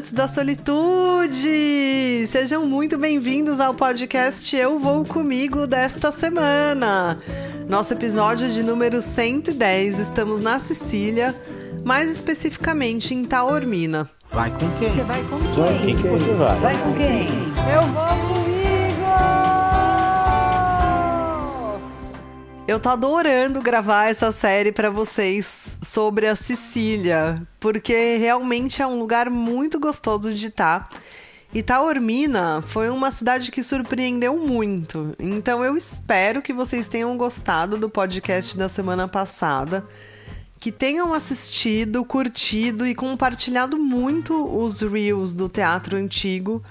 amantes da solitude! Sejam muito bem-vindos ao podcast Eu Vou Comigo desta semana. Nosso episódio de número 110, estamos na Sicília, mais especificamente em Taormina. Vai com quem? Você vai com Vai quem? com quem? Você vai. Vai com quem? Eu vou Eu tô adorando gravar essa série pra vocês sobre a Sicília, porque realmente é um lugar muito gostoso de estar. E Taormina foi uma cidade que surpreendeu muito. Então eu espero que vocês tenham gostado do podcast da semana passada que tenham assistido, curtido e compartilhado muito os reels do teatro antigo,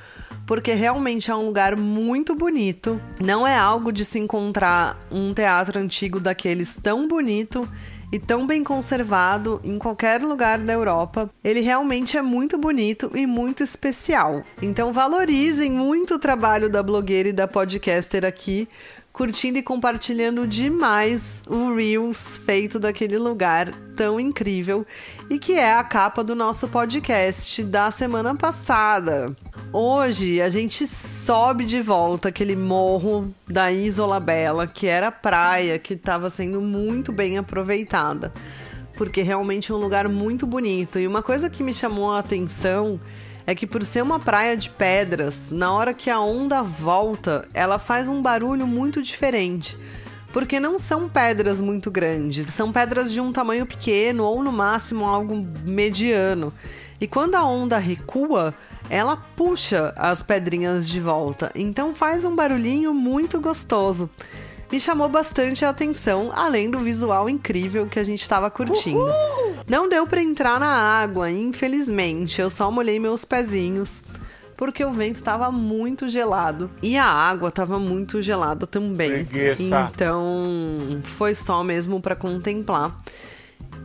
porque realmente é um lugar muito bonito. Não é algo de se encontrar um teatro antigo daqueles tão bonito e tão bem conservado em qualquer lugar da Europa. Ele realmente é muito bonito e muito especial. Então valorizem muito o trabalho da blogueira e da podcaster aqui, curtindo e compartilhando demais o Reels feito daquele lugar tão incrível e que é a capa do nosso podcast da semana passada. Hoje a gente sobe de volta aquele morro da Isola Bela, que era praia, que estava sendo muito bem aproveitada, porque realmente é um lugar muito bonito. E uma coisa que me chamou a atenção é que por ser uma praia de pedras, na hora que a onda volta, ela faz um barulho muito diferente. Porque não são pedras muito grandes, são pedras de um tamanho pequeno ou no máximo algo mediano. E quando a onda recua, ela puxa as pedrinhas de volta, então faz um barulhinho muito gostoso. Me chamou bastante a atenção, além do visual incrível que a gente estava curtindo. Não deu para entrar na água, infelizmente. Eu só molhei meus pezinhos porque o vento estava muito gelado e a água estava muito gelada também. Preguiça. Então, foi só mesmo para contemplar.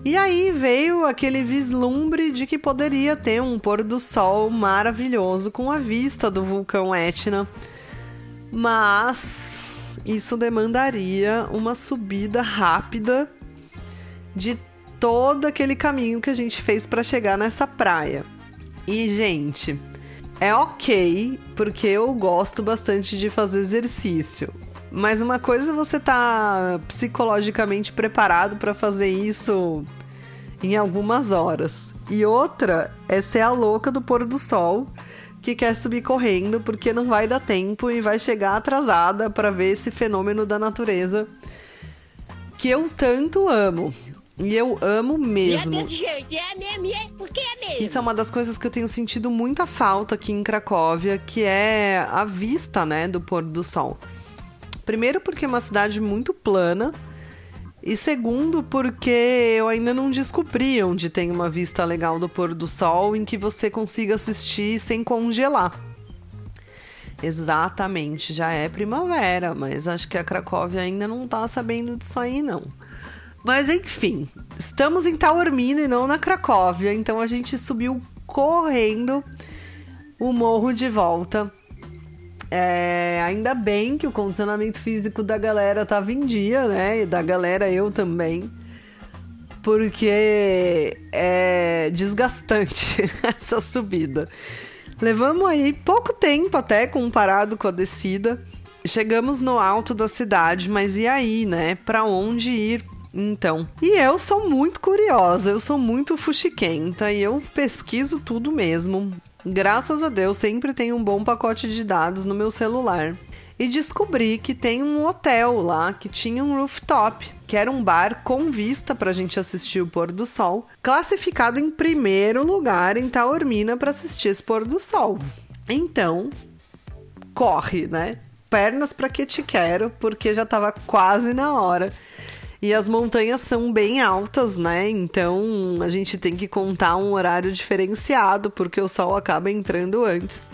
E aí veio aquele vislumbre de que poderia ter um pôr do sol maravilhoso com a vista do vulcão Etna. Mas isso demandaria uma subida rápida de todo aquele caminho que a gente fez para chegar nessa praia. E, gente, é ok, porque eu gosto bastante de fazer exercício. Mas uma coisa é você tá psicologicamente preparado para fazer isso em algumas horas. E outra é ser a louca do pôr do sol que quer subir correndo porque não vai dar tempo e vai chegar atrasada para ver esse fenômeno da natureza que eu tanto amo. E eu amo mesmo. É é é é. Isso é uma das coisas que eu tenho sentido muita falta aqui em Cracóvia, que é a vista, né, do pôr do sol. Primeiro porque é uma cidade muito plana, e segundo porque eu ainda não descobri onde tem uma vista legal do pôr do sol em que você consiga assistir sem congelar. Exatamente, já é primavera, mas acho que a Cracóvia ainda não tá sabendo disso aí não. Mas enfim, estamos em Taormina e não na Cracóvia, então a gente subiu correndo o morro de volta. É, ainda bem que o condicionamento físico da galera tava em dia, né? E da galera eu também. Porque é desgastante essa subida. Levamos aí pouco tempo até comparado com a descida. Chegamos no alto da cidade, mas e aí, né? Para onde ir? Então, e eu sou muito curiosa, eu sou muito fuxiquenta e eu pesquiso tudo mesmo. Graças a Deus, sempre tenho um bom pacote de dados no meu celular. E descobri que tem um hotel lá que tinha um rooftop, que era um bar com vista pra gente assistir o pôr do sol, classificado em primeiro lugar em Taormina para assistir esse pôr do sol. Então, corre, né? Pernas para que te quero, porque já tava quase na hora. E as montanhas são bem altas, né? Então a gente tem que contar um horário diferenciado, porque o sol acaba entrando antes.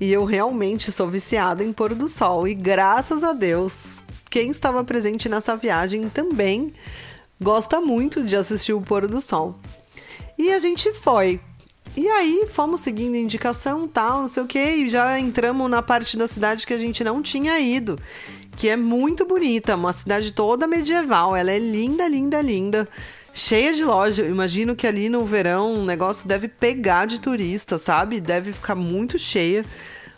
E eu realmente sou viciada em pôr do sol. E graças a Deus, quem estava presente nessa viagem também gosta muito de assistir o pôr do sol. E a gente foi. E aí fomos seguindo indicação, tal, não sei o que, e já entramos na parte da cidade que a gente não tinha ido, que é muito bonita, uma cidade toda medieval, ela é linda, linda, linda, cheia de loja. Imagino que ali no verão o negócio deve pegar de turista, sabe? Deve ficar muito cheia.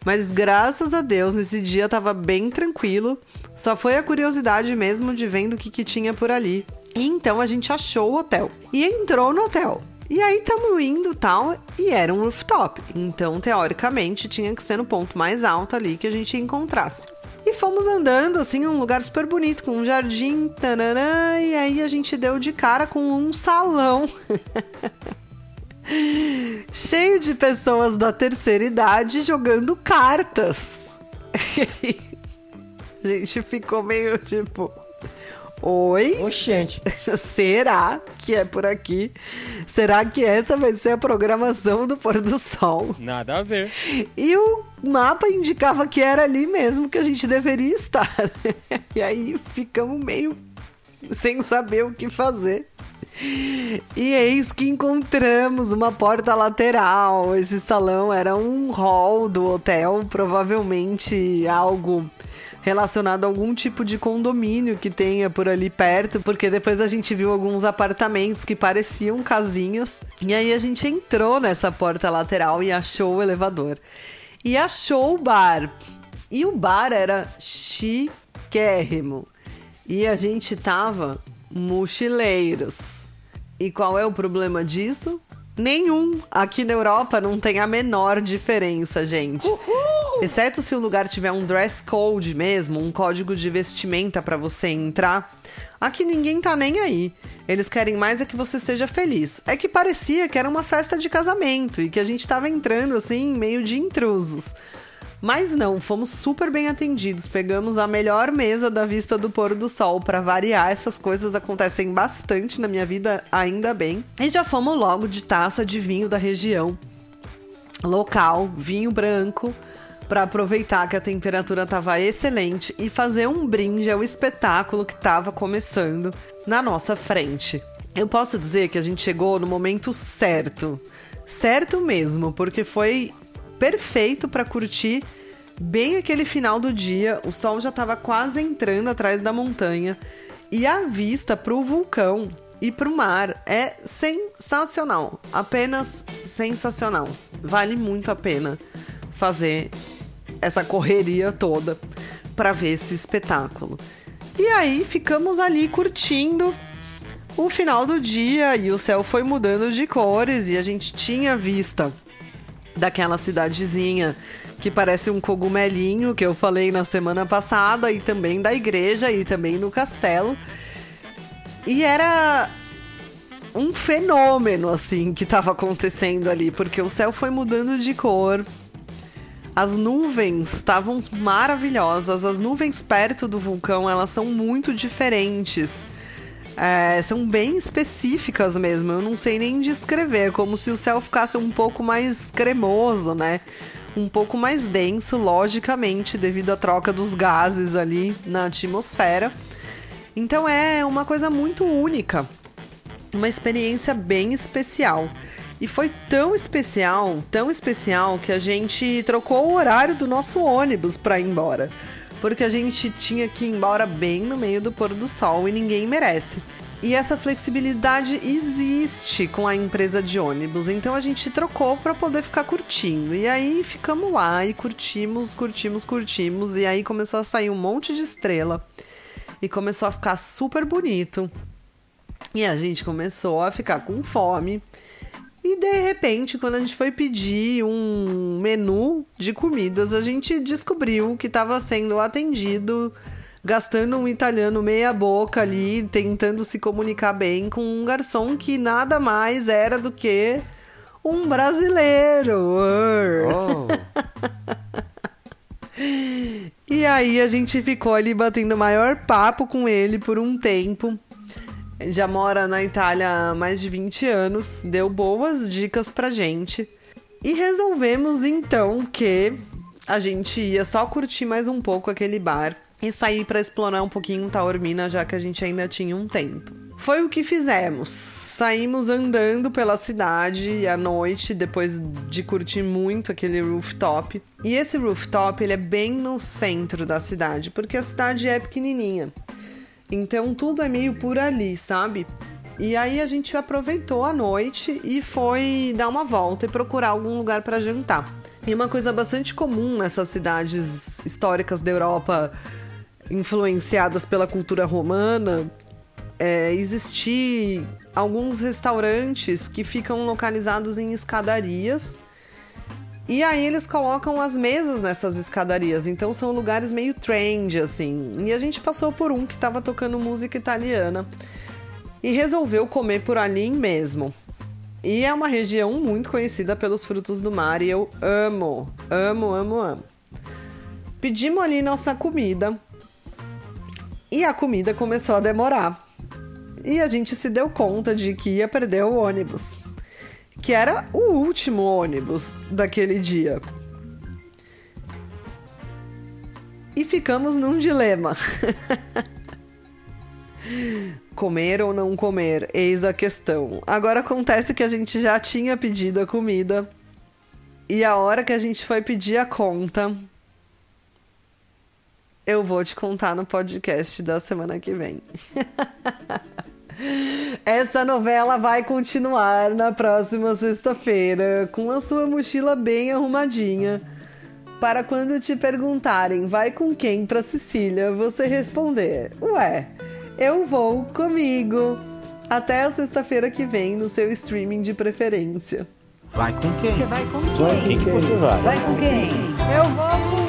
Mas graças a Deus, nesse dia tava bem tranquilo. Só foi a curiosidade mesmo de vendo o que, que tinha por ali. E então a gente achou o hotel. E entrou no hotel. E aí tamo indo tal, e era um rooftop. Então, teoricamente, tinha que ser no ponto mais alto ali que a gente encontrasse. Fomos andando, assim, um lugar super bonito, com um jardim, tananã, e aí a gente deu de cara com um salão. Cheio de pessoas da terceira idade jogando cartas. a gente ficou meio tipo. Oi? Oxente. Será que é por aqui? Será que essa vai ser a programação do pôr do sol? Nada a ver. E o mapa indicava que era ali mesmo que a gente deveria estar. e aí ficamos meio sem saber o que fazer. E eis que encontramos uma porta lateral. Esse salão era um hall do hotel, provavelmente algo relacionado a algum tipo de condomínio que tenha por ali perto, porque depois a gente viu alguns apartamentos que pareciam casinhas. E aí a gente entrou nessa porta lateral e achou o elevador. E achou o bar. E o bar era chiquérrimo. E a gente tava mochileiros. E qual é o problema disso? Nenhum. Aqui na Europa não tem a menor diferença, gente. Uhul! Exceto se o lugar tiver um dress code mesmo, um código de vestimenta para você entrar. Aqui ninguém tá nem aí. Eles querem mais é que você seja feliz. É que parecia que era uma festa de casamento e que a gente tava entrando assim, meio de intrusos. Mas não, fomos super bem atendidos. Pegamos a melhor mesa da vista do pôr do sol. Para variar, essas coisas acontecem bastante na minha vida, ainda bem. E já fomos logo de taça de vinho da região local, vinho branco, para aproveitar que a temperatura estava excelente e fazer um brinde ao espetáculo que estava começando na nossa frente. Eu posso dizer que a gente chegou no momento certo. Certo mesmo, porque foi perfeito para curtir bem aquele final do dia. O sol já estava quase entrando atrás da montanha e a vista para o vulcão e para o mar é sensacional, apenas sensacional. Vale muito a pena fazer essa correria toda para ver esse espetáculo. E aí ficamos ali curtindo o final do dia e o céu foi mudando de cores e a gente tinha vista daquela cidadezinha que parece um cogumelinho que eu falei na semana passada e também da igreja e também no castelo. E era um fenômeno assim que estava acontecendo ali, porque o céu foi mudando de cor. As nuvens estavam maravilhosas, as nuvens perto do vulcão, elas são muito diferentes. É, são bem específicas mesmo, eu não sei nem descrever, como se o céu ficasse um pouco mais cremoso, né? Um pouco mais denso, logicamente, devido à troca dos gases ali na atmosfera. Então é uma coisa muito única, uma experiência bem especial. E foi tão especial, tão especial, que a gente trocou o horário do nosso ônibus para ir embora porque a gente tinha que ir embora bem no meio do pôr do sol e ninguém merece. E essa flexibilidade existe com a empresa de ônibus, então a gente trocou para poder ficar curtindo. E aí ficamos lá e curtimos, curtimos, curtimos, e aí começou a sair um monte de estrela e começou a ficar super bonito. E a gente começou a ficar com fome. E de repente, quando a gente foi pedir um menu de comidas, a gente descobriu que estava sendo atendido gastando um italiano meia boca ali, tentando se comunicar bem com um garçom que nada mais era do que um brasileiro. Oh. e aí a gente ficou ali batendo maior papo com ele por um tempo já mora na Itália há mais de 20 anos, deu boas dicas pra gente. E resolvemos então que a gente ia só curtir mais um pouco aquele bar e sair para explorar um pouquinho Taormina, já que a gente ainda tinha um tempo. Foi o que fizemos. Saímos andando pela cidade à noite, depois de curtir muito aquele rooftop. E esse rooftop, ele é bem no centro da cidade, porque a cidade é pequenininha. Então tudo é meio por ali, sabe? E aí a gente aproveitou a noite e foi dar uma volta e procurar algum lugar para jantar. E uma coisa bastante comum nessas cidades históricas da Europa influenciadas pela cultura romana é existir alguns restaurantes que ficam localizados em escadarias. E aí eles colocam as mesas nessas escadarias, então são lugares meio trend assim. E a gente passou por um que estava tocando música italiana e resolveu comer por ali mesmo. E é uma região muito conhecida pelos frutos do mar e eu amo, amo, amo, amo. Pedimos ali nossa comida e a comida começou a demorar. E a gente se deu conta de que ia perder o ônibus, que era o último ônibus daquele dia. E ficamos num dilema. Comer ou não comer? Eis a questão. Agora acontece que a gente já tinha pedido a comida e a hora que a gente foi pedir a conta, eu vou te contar no podcast da semana que vem. Essa novela vai continuar na próxima sexta-feira com a sua mochila bem arrumadinha. Para quando te perguntarem vai com quem para Sicília, você responder: Ué, eu vou comigo. Até a sexta-feira que vem no seu streaming de preferência. Vai com quem? Você vai com quem? quem que você vai? Vai com quem? Eu vou com